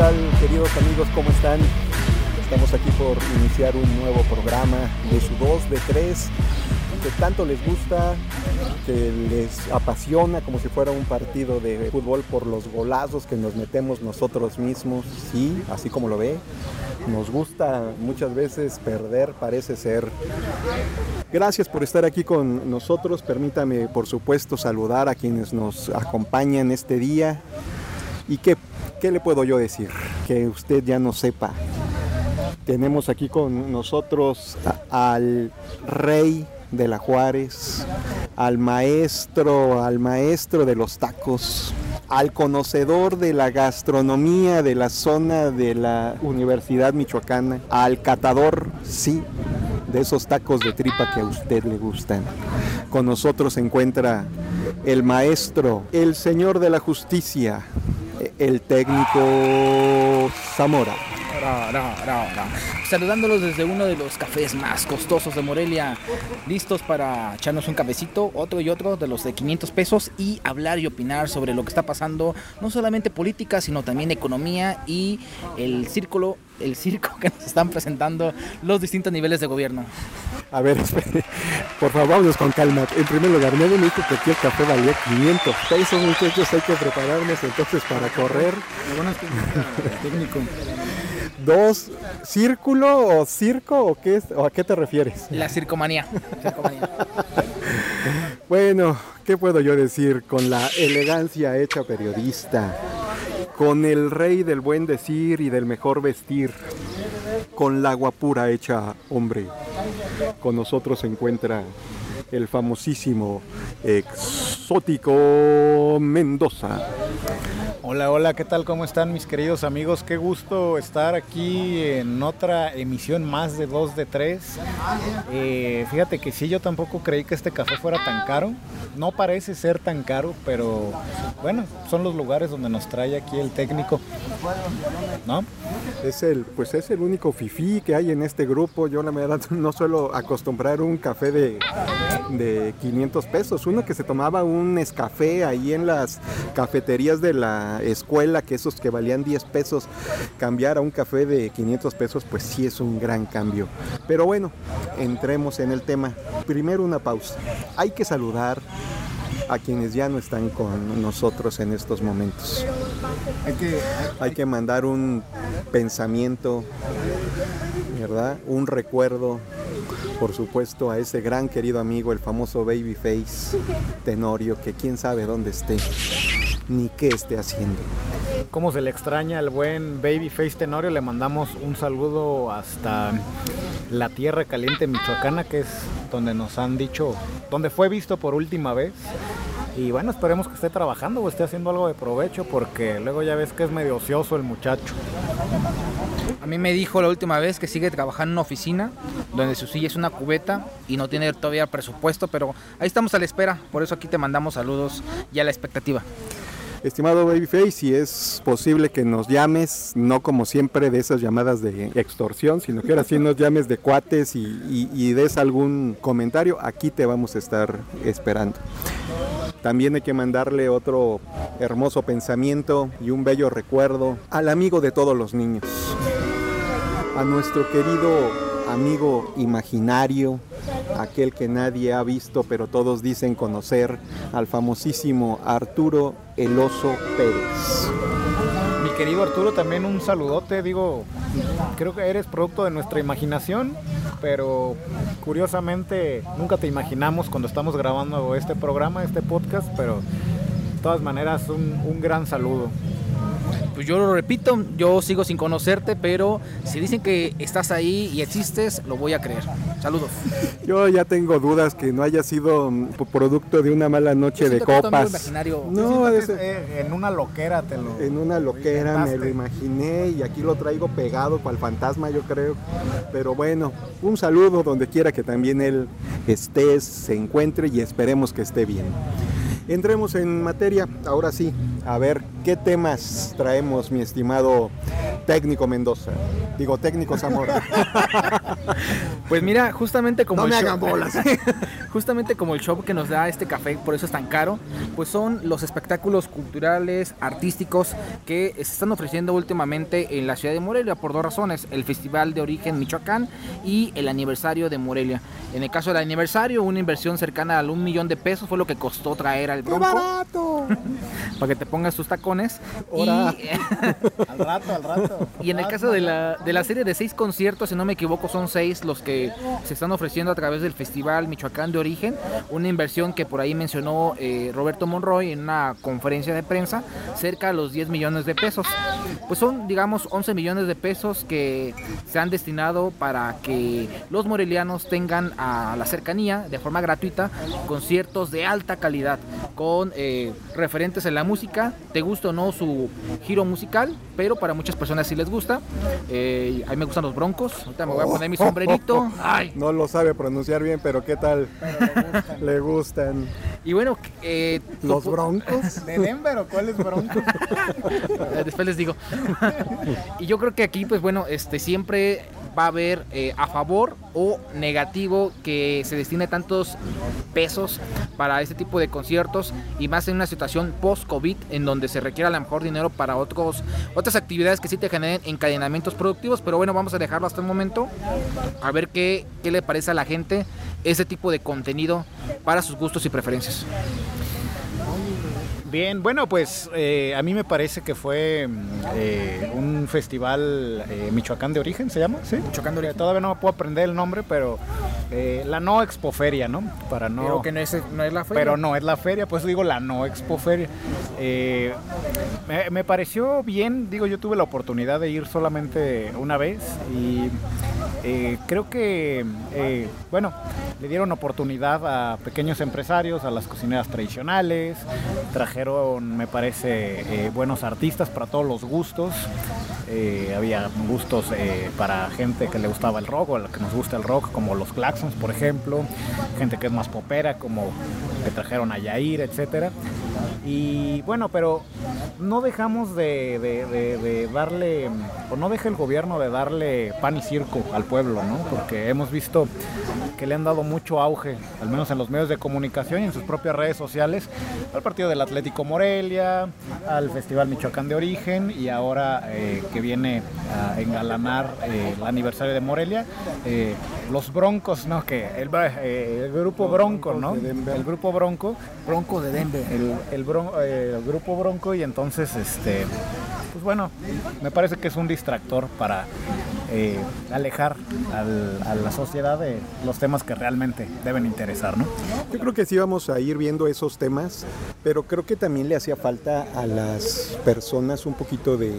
¿Qué tal queridos amigos? ¿Cómo están? Estamos aquí por iniciar un nuevo programa de su 2, de 3, que tanto les gusta, que les apasiona como si fuera un partido de fútbol por los golazos que nos metemos nosotros mismos, sí, así como lo ve. Nos gusta muchas veces perder, parece ser. Gracias por estar aquí con nosotros. Permítame, por supuesto, saludar a quienes nos acompañan este día. ¿Y qué, qué le puedo yo decir? Que usted ya no sepa. Tenemos aquí con nosotros al rey de la Juárez, al maestro, al maestro de los tacos, al conocedor de la gastronomía de la zona de la Universidad Michoacana, al catador, sí, de esos tacos de tripa que a usted le gustan. Con nosotros se encuentra el maestro, el señor de la justicia, el técnico Zamora. Ra, ra, ra, ra. Saludándolos desde uno de los cafés más costosos de Morelia, listos para echarnos un cafecito, otro y otro de los de 500 pesos y hablar y opinar sobre lo que está pasando, no solamente política, sino también economía y el círculo, el circo que nos están presentando los distintos niveles de gobierno. A ver, espere. por favor, vámonos con calma. En primer lugar, nadie me dijo que aquí el café valía 500 pesos, muchachos. Hay que prepararnos entonces para correr. técnico. Dos, ¿círculo o circo o qué es? ¿O a qué te refieres? La circomanía. circomanía. Bueno, ¿qué puedo yo decir? Con la elegancia hecha periodista, con el rey del buen decir y del mejor vestir, con la guapura hecha hombre. Con nosotros se encuentra el famosísimo exótico Mendoza. Hola, hola, ¿qué tal? ¿Cómo están mis queridos amigos? Qué gusto estar aquí en otra emisión más de 2 de 3. Eh, fíjate que sí, yo tampoco creí que este café fuera tan caro. No parece ser tan caro, pero bueno, son los lugares donde nos trae aquí el técnico. ¿No? Es el, pues es el único fifí que hay en este grupo. Yo la verdad no suelo acostumbrar un café de, de 500 pesos. Uno que se tomaba un escafé ahí en las cafeterías de la escuela, que esos que valían 10 pesos, cambiar a un café de 500 pesos, pues sí es un gran cambio. Pero bueno, entremos en el tema. Primero una pausa. Hay que saludar a quienes ya no están con nosotros en estos momentos. Hay que, Hay que mandar un pensamiento, ¿verdad? Un recuerdo, por supuesto, a ese gran querido amigo, el famoso Babyface Tenorio, que quién sabe dónde esté, ni qué esté haciendo. ¿Cómo se le extraña al buen Babyface Tenorio? Le mandamos un saludo hasta la tierra caliente michoacana, que es donde nos han dicho, donde fue visto por última vez. Y bueno, esperemos que esté trabajando o esté haciendo algo de provecho, porque luego ya ves que es medio ocioso el muchacho. A mí me dijo la última vez que sigue trabajando en una oficina donde su silla es una cubeta y no tiene todavía presupuesto, pero ahí estamos a la espera. Por eso aquí te mandamos saludos y a la expectativa. Estimado Babyface, si es posible que nos llames, no como siempre de esas llamadas de extorsión, sino que ahora sí nos llames de cuates y, y- y des algún comentario, aquí te vamos a estar esperando. También hay que mandarle otro hermoso pensamiento y un bello recuerdo al amigo de todos los niños, a nuestro querido amigo imaginario, aquel que nadie ha visto pero todos dicen conocer, al famosísimo Arturo El Oso Pérez. Mi querido Arturo, también un saludote, digo, creo que eres producto de nuestra imaginación, pero curiosamente nunca te imaginamos cuando estamos grabando este programa, este podcast, pero de todas maneras un gran saludo. Pues yo lo repito, yo sigo sin conocerte, pero si dicen que estás ahí y existes, lo voy a creer. Saludos. Yo ya tengo dudas que no haya sido mm, producto de una mala noche Yo de copas. No, que ese- eh, en una loquera te lo... En una loquera me lo imaginé y aquí lo traigo pegado para el fantasma, yo creo. Pero bueno, un saludo donde quiera que también él esté, se encuentre y esperemos que esté bien. Entremos en materia, ahora sí, a ver qué temas traemos, mi estimado técnico Mendoza. Digo, técnico Zamora. Pues mira, justamente como No el me show- hagan bolas. justamente como el show que nos da este café, por eso es tan caro, pues son los espectáculos culturales, artísticos que se están ofreciendo últimamente en la ciudad de Morelia por dos razones, el Festival de Origen Michoacán y el aniversario de Morelia. En el caso del aniversario, una inversión cercana al un millón de pesos fue lo que costó traer al ¡Qué Bronco barato! para que te pongas tus tacones. Y, Al rato, al rato. Y en el caso de la, de la serie de seis conciertos, si no me equivoco, son seis los que se están ofreciendo a través del Festival Michoacán de Origen, una inversión que por ahí mencionó eh, Roberto Monroy en una conferencia de prensa, cerca de los 10 millones de pesos. Pues son, digamos, 11 millones de pesos que se han destinado para que los morelianos tengan a la cercanía, de forma gratuita, conciertos de alta calidad, con eh, referentes en la música, te gusta o no su giro musical, pero para muchas personas sí les gusta. Eh, a mí me gustan los broncos, ahorita me voy a poner mi sombrerito. Ay. No lo sabe pronunciar bien, pero ¿qué tal? Le gustan Y bueno, eh, los broncos. ¿De Denver o cuáles broncos? Después les digo. y yo creo que aquí, pues bueno, este siempre va a haber eh, a favor o negativo que se destine tantos pesos para este tipo de conciertos y más en una situación post-COVID en donde se requiere a lo mejor dinero para otros, otras actividades que sí te generen encadenamientos productivos. Pero bueno, vamos a dejarlo hasta el momento a ver qué, qué le parece a la gente ese tipo de contenido para sus gustos y preferencias. Bien, bueno, pues eh, a mí me parece que fue mm, eh, un festival eh, Michoacán de origen, ¿se llama? Sí. Michoacán de origen. Todavía no puedo aprender el nombre, pero eh, la no expoferia, ¿no? Para no. Pero que no es, no es la feria. Pero no, es la feria, pues digo la no expoferia. Eh, me, me pareció bien, digo, yo tuve la oportunidad de ir solamente una vez y eh, creo que, eh, bueno, le dieron oportunidad a pequeños empresarios, a las cocineras tradicionales, trajeron, me parece, eh, buenos artistas para todos los gustos. Eh, había gustos eh, para gente que le gustaba el rock o la que nos gusta el rock, como los Claxons, por ejemplo, gente que es más popera, como que trajeron a Yair, etcétera. Y bueno, pero no dejamos de, de- de- de darle, o no deja el gobierno de darle pan y circo al pueblo, ¿no? Porque hemos visto que le han dado mucho auge, al menos en los medios de comunicación y en sus propias redes sociales, al partido del Atlético Morelia, al Festival Michoacán de Origen y ahora eh, que viene a engalanar eh, el aniversario de Morelia, eh, los Broncos, ¿no? Que el, el grupo Los Bronco, ¿no? El grupo Bronco Bronco de Denver. el, el, bron- el grupo Bronco y entonces este pues bueno me parece que es un distractor para eh, alejar al- a la sociedad de los temas que realmente deben interesar ¿no? Yo creo que sí vamos a ir viendo esos temas, pero creo que también le hacía falta a las personas un poquito de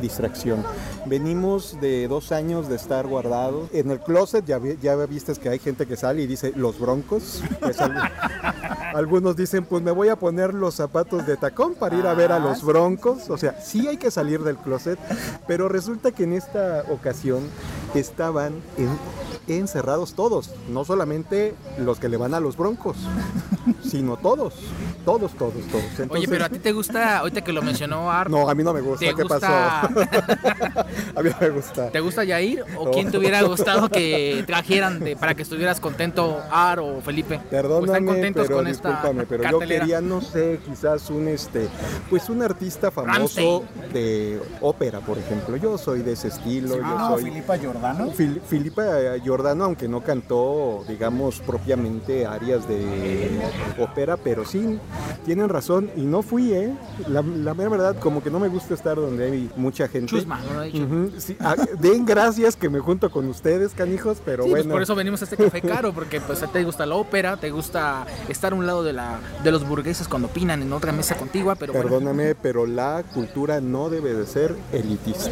distracción. Venimos de dos años de estar guardados. En el closet ya, vi- ya viste que hay gente que sale y dice los broncos. Pues, al- algunos dicen, pues me voy a poner los zapatos de tacón para ir a ver a los broncos. O sea, sí hay que salir del closet, pero resulta que en esta ocasión estaban en- encerrados todos, no solamente los que le van a los broncos, sino todos, todos, todos, todos. Oye, Entonces- pero a ti te gusta, ahorita que lo mencionó Art, No, a mí no me gusta, ¿te ¿qué gusta, pasó? a mí no me gusta. ¿te gusta Yair? ¿O No. quién te hubiera gustado que trajeran de- para que estuvieras contento, Art o Felipe? ¿O están Perdóname, contentos pero con esta discúlpame, pero yo quería, no sé, quizás un este, pues un artista famoso de ópera, por ejemplo. Yo soy de ese estilo, yo Ah, soy Filipa Giordano Fil- Filipa Giordano, aunque no cantó, digamos, propiamente arias de ópera, pero sí, tienen razón, y no fui, ¿eh? La, la mera verdad, como que no me gusta estar donde hay mucha gente. Chusma, ¿no lo ha dicho? Ujú, sí, ah, den gracias que me junto con ustedes, canijos, pero Sí, pues bueno. por eso venimos a este café caro, porque pues te gusta la ópera, te gusta estar a un lado de la de los burgueses cuando opinan en otra mesa contigua, pero bueno. Perdóname, pero la cultura no debe de ser elitista.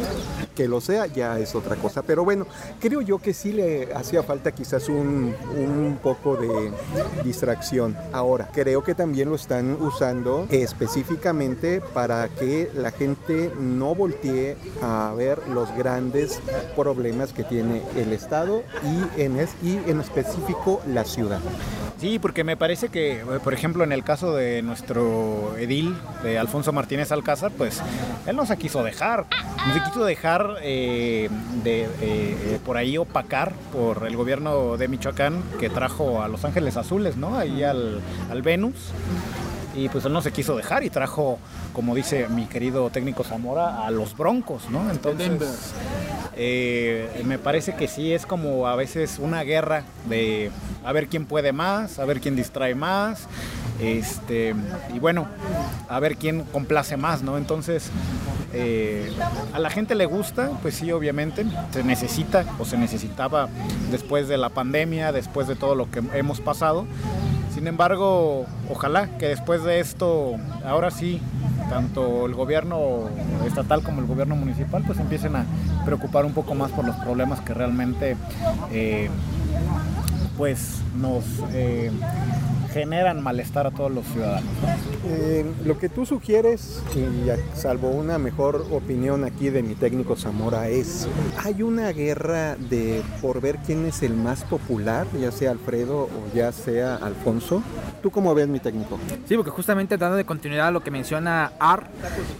Que lo sea ya es otra cosa. Pero bueno, creo yo que sí le hacía falta quizás un, un poco de distracción. Ahora, creo que también lo están usando específicamente para que la gente no voltee a ver los grandes problemas que tiene el Estado y en, es- y en específico la ciudad. Sí, porque me parece que, eh, por ejemplo, en el caso de nuestro edil, de Alfonso Martínez Alcázar, pues él no se quiso dejar, no se quiso dejar eh, de eh, por ahí opacar por el gobierno de Michoacán que trajo a Los Ángeles Azules, ¿no? Ahí al, al Venus. Y pues él no se quiso dejar y trajo, como dice mi querido técnico Zamora, a los Broncos, ¿no? Entonces, eh, me parece que sí es como a veces una guerra de a ver quién puede más, a ver quién distrae más, este, y bueno, a ver quién complace más, ¿no? Entonces, eh, a la gente le gusta, pues sí, obviamente, se necesita o se necesitaba después de la pandemia, después de todo lo que hemos pasado. Sin embargo, ojalá que después de esto, ahora sí, tanto el gobierno estatal como el gobierno municipal, pues empiecen a preocupar un poco más por los problemas que realmente eh, pues nos eh, generan malestar a todos los ciudadanos. Eh, lo que tú sugieres, y salvo una mejor opinión aquí de mi técnico Zamora, es, hay una guerra de por ver quién es el más popular, ya sea Alfredo o ya sea Alfonso. ¿Tú cómo ves mi técnico? Sí, porque justamente dando de continuidad a lo que menciona Ar,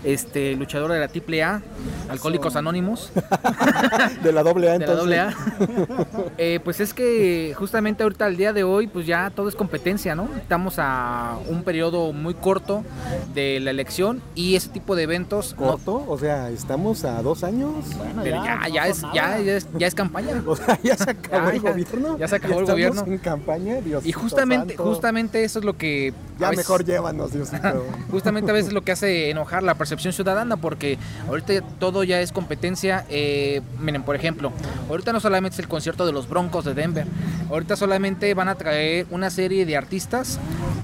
este luchador de la AAA, Alcohólicos Anónimos. de la doble A entonces. De la doble eh, pues es que justamente ahorita al día de hoy, pues ya todo es competencia, ¿no? Estamos a un periodo muy corto de la elección y ese tipo de eventos. ¿Corto? O sea, estamos a dos años. Pero ya, ya, es, ya, es, ya, es, campaña. O sea, ya se acabó el gobierno. Ya se acabó el gobierno. en campaña, Dios Y justamente, justamente eso es lo que. Ya mejor llévanos, Dios Justamente a veces lo que hace enojar la percepción ciudadana, porque ahorita todo ya es competencia. Eh, miren, por ejemplo, ahorita no solamente es el concierto de los Broncos de Denver, ahorita solamente van a traer una serie de artistas, artistas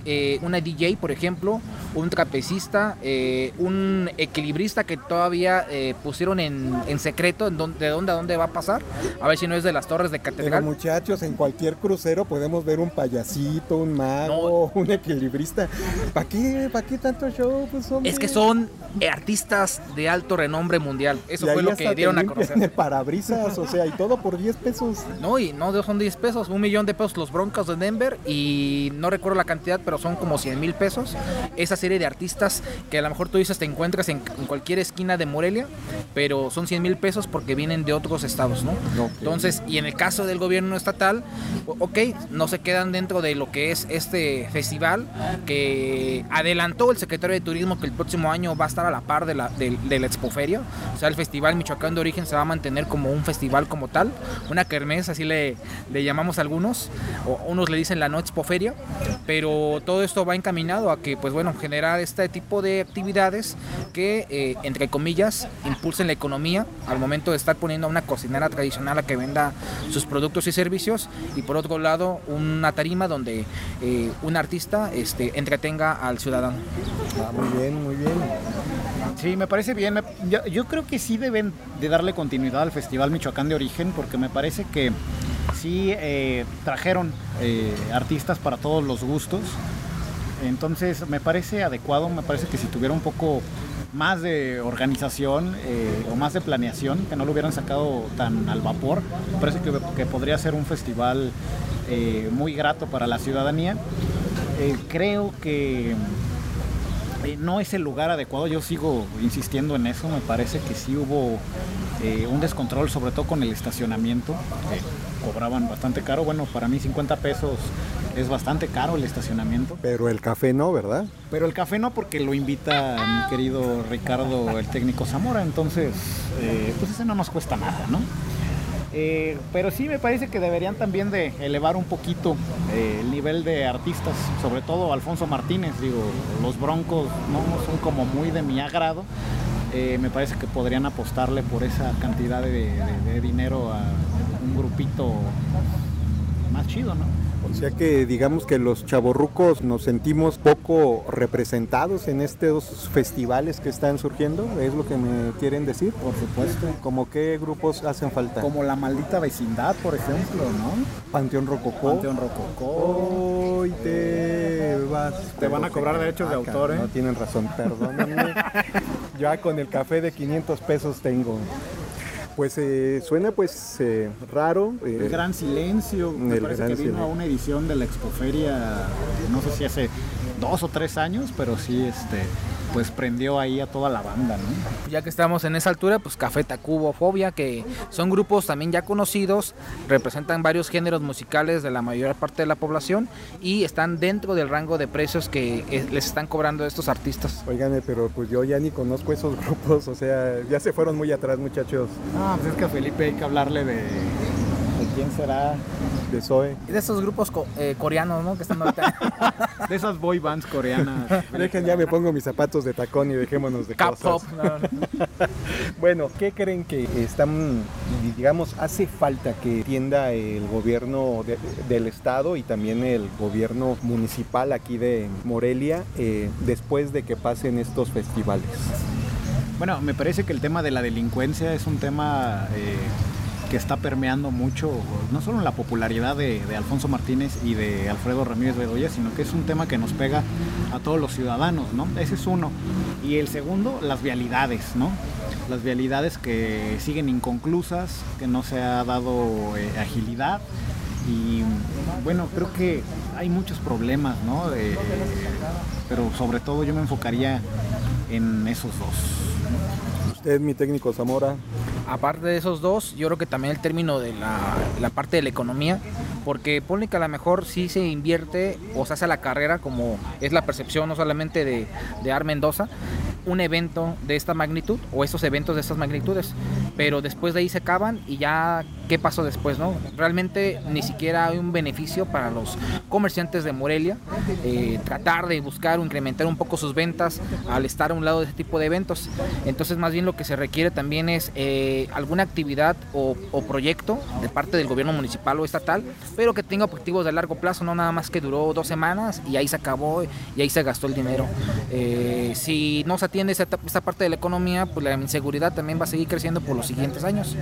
eh, una DJ, por ejemplo, un trapecista, eh, un equilibrista que todavía pusieron en, secreto en de dónde a dónde va a pasar, a ver si no es de las torres de catedral. Pero muchachos, en cualquier crucero podemos ver un payasito, un mago, un equilibrista. ¿Para qué, ¿Para qué tanto show? Pues, es que son artistas de alto renombre mundial. Eso fue lo que dieron a conocer. El parabrisas, o sea, y todo por 10 pesos. No, y no son 10 pesos, un millón de pesos los Broncos de Denver y no recuerdo la cantidad, pero son como 100 mil pesos. Esa serie de artistas que a lo mejor tú dices te encuentras en, cualquier esquina de Morelia, pero son 100 mil pesos porque vienen de otros estados, ¿no? Entonces, y en el caso del gobierno estatal, ok, no se quedan dentro de lo que es este festival que adelantó el secretario de Turismo que el próximo año va a estar a la par de la, de, la Expoferia. O sea, el Festival Michoacán de Origen se va a mantener como un festival como tal, una kermés, así le, le llamamos algunos, o unos le dicen la no Expoferia, pero todo esto va encaminado a que, pues bueno, generar este tipo de actividades que, eh, entre comillas, impulsen la economía al momento de estar poniendo a una cocinera tradicional a que venda sus productos y servicios, y por otro lado, una tarima donde eh, un artista este, entretenga al ciudadano. Ah, muy bien, muy bien. Sí, me parece bien. Yo, creo que sí deben de darle continuidad al Festival Michoacán de Origen porque me parece que sí eh, trajeron eh, artistas para todos los gustos. Entonces me parece adecuado, me parece que si tuviera un poco más de organización eh, o más de planeación, que no lo hubieran sacado tan al vapor, me parece que, podría ser un festival muy grato para la ciudadanía. creo que eh, no es el lugar adecuado, yo sigo insistiendo en eso, me parece que sí hubo eh, un descontrol, sobre todo con el estacionamiento, cobraban bastante caro, bueno, para mí 50 pesos es bastante caro el estacionamiento. Pero el café no, ¿verdad? Pero el café no porque lo invita mi querido Ricardo, el técnico Zamora, entonces, eh, pues ese no nos cuesta nada, ¿no? Eh, pero sí me parece que deberían también de elevar un poquito eh, el nivel de artistas, sobre todo Alfonso Martínez, digo, los Broncos no son como muy de mi agrado. Eh, me parece que podrían apostarle por esa cantidad de dinero a un grupito más chido, ¿no? O sea que digamos que los chavorrucos nos sentimos poco representados en estos festivales que están surgiendo, ¿es lo que me quieren decir? Por supuesto. ¿Cómo qué grupos hacen falta? Como la maldita vecindad, por ejemplo, ¿no? Panteón Rococó. Panteón Rococó. Hoy te vas. Te van a cobrar derechos de autor, ¿eh? No tienen razón, perdónenme. ya con el café de 500 pesos tengo. Pues eh, suena pues eh, raro. el eh, gran silencio. Me parece que vino a una edición de la Expoferia, no sé si hace dos o tres años, pero sí este pues prendió ahí a toda la banda, ¿no? Ya que estamos en esa altura, pues Café Tacubo, Fobia, que son grupos también ya conocidos, representan varios géneros musicales de la mayor parte de la población y están dentro del rango de precios que eh, les están cobrando estos artistas. Oigan, pero pues yo ya ni conozco esos grupos, o sea, ya se fueron muy atrás, muchachos. Ah, pues es que a Felipe hay que hablarle de quién será de Zoe. De esos grupos eh, coreanos, ¿no? Que están ahorita. de esas boy bands coreanas. Dejen, ya me pongo mis zapatos de tacón y dejémonos de cosas. bueno, ¿qué creen que están, digamos, hace falta que tienda el gobierno del estado y también el gobierno municipal aquí de Morelia eh, después de que pasen estos festivales? Bueno, me parece que el tema de la delincuencia es un tema eh, que está permeando mucho, no solo la popularidad de, Alfonso Martínez y de Alfredo Ramírez Bedoya, sino que es un tema que nos pega a todos los ciudadanos, ¿no? Ese es uno. Y el segundo, las vialidades, ¿no? Las vialidades que siguen inconclusas, que no se ha dado eh, agilidad. Y bueno, creo que hay muchos problemas, ¿no? pero sobre todo yo me enfocaría en esos dos. Usted, mi técnico Zamora, aparte de esos dos, yo creo que también el término de la, parte de la economía, porque pone que a lo mejor sí se invierte o se hace la carrera, como es la percepción no solamente de, de Ar Mendoza, un evento de esta magnitud o estos eventos de estas magnitudes, pero después de ahí se acaban y ya qué pasó después, ¿no? Realmente ni siquiera hay un beneficio para los comerciantes de Morelia eh, tratar de buscar o incrementar un poco sus ventas al estar a un lado de ese tipo de eventos. Entonces más bien lo que se requiere también es eh, alguna actividad o, proyecto de parte del gobierno municipal o estatal, pero que tenga objetivos de largo plazo, no nada más que duró dos semanas y ahí se acabó y ahí se gastó el dinero. Eh, si no se atiende esa, parte de la economía, pues la inseguridad también va a seguir creciendo por los siguientes años.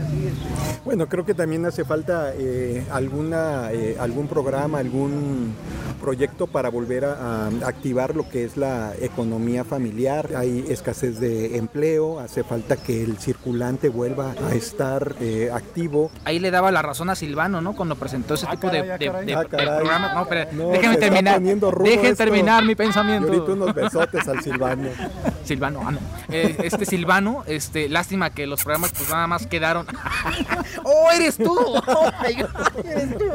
Bueno, creo que también hace falta eh, alguna, eh, algún programa, algún proyecto para volver a, activar lo que es la economía familiar. Hay escasez de empleo, hace falta que el circulante vuelva a estar eh, activo. Ahí le daba la razón a Silvano, ¿no? Cuando presentó ese ah, tipo de, ah, programas. No, pero déjenme terminar. Dejen terminar mi pensamiento. Y ahorita unos besotes al Silvano. Silvano, ah, no. este Silvano, este, lástima que los programas pues nada más quedaron. ¡Oh, eres tú! ¡Oh, eres tú!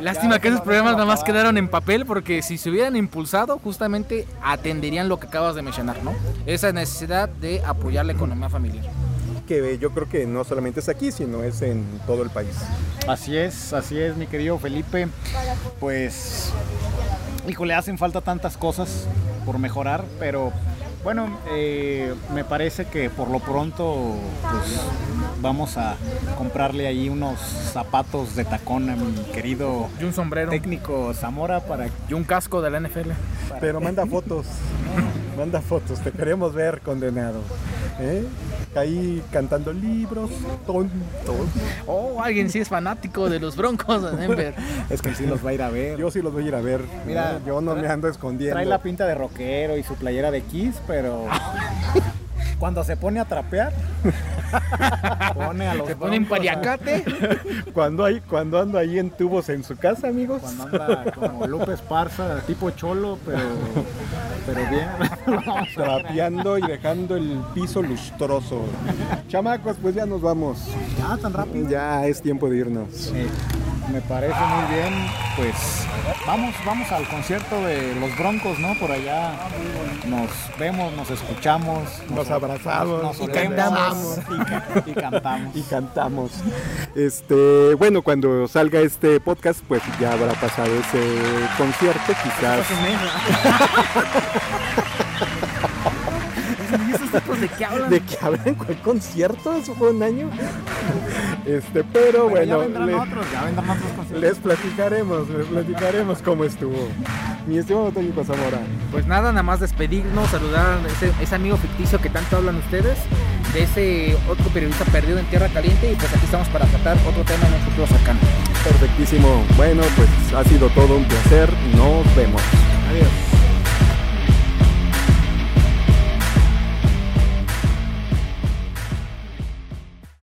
Lástima que esos programas nada más quedaron en papel porque si se hubieran impulsado justamente atenderían lo que acabas de mencionar, ¿no? Esa necesidad de apoyar la economía familiar. Que yo creo que no solamente es aquí, sino es en todo el país. Así es, así es, mi querido Felipe. Pues, le hacen falta tantas cosas por mejorar, pero bueno, eh, me parece que por lo pronto pues, vamos a comprarle ahí unos zapatos de tacón a mi querido y un sombrero técnico Zamora para y un casco de la NFL. Pero manda fotos, manda fotos, te queremos ver condenado. ¿eh? Ahí cantando libros, tontos. Oh, alguien sí es fanático de los Broncos de Denver. es que sí los va a ir a ver. Yo sí los voy a ir a ver. Mira, yo no me ando escondiendo. Trae la pinta de rockero y su playera de Kiss, pero cuando se pone a trapear, pone a los se pone en pariacate. cuando hay, cuando ando ahí en tubos en su casa, amigos. Cuando anda como Lupe Esparza, tipo cholo, pero, pero bien. Trapeando y dejando el piso lustroso. Chamacos, pues ya nos vamos. Ya, tan rápido. Ya es tiempo de irnos. Me parece muy bien. Pues vamos, vamos al concierto de los Broncos, ¿no? Por allá nos vemos, nos escuchamos, nos, abrazamos, y, cantamos. Y, cantamos. Y cantamos. Este, bueno, cuando salga este podcast, pues ya habrá pasado ese concierto, quizás. ¿De qué hablan? ¿De qué hablan? ¿Cuál concierto? Eso fue un año. Este, pero bueno, les platicaremos, les platicaremos cómo estuvo. Mi estimado técnico Zamora. Pues nada, nada más despedirnos, saludar a ese, ese, amigo ficticio que tanto hablan ustedes, de ese otro periodista perdido en Tierra Caliente y pues aquí estamos para tratar otro tema en un futuro cercano. Perfectísimo. Bueno, pues ha sido todo un placer. Nos vemos. Adiós.